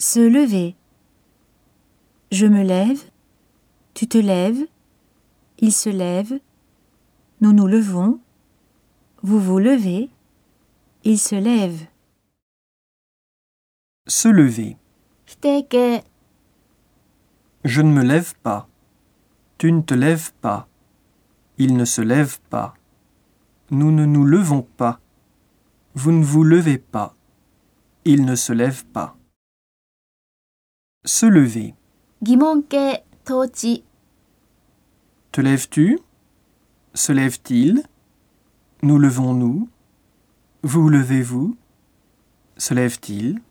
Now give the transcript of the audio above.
Se lever. Je me lève. Tu te lèves. Il se lève. Nous nous levons. Vous vous levez. Il se lève. Se lever. Je ne me lève pas. Tu ne te lèves pas. Il ne se lève pas. Nous ne nous levons pas. Vous ne vous levez pas. Il ne se lève pas Se lever. 疑问形统治 Te lèves-tu Se lève-t-il Nous levons-nous Vous levez-vous Se lève-t-il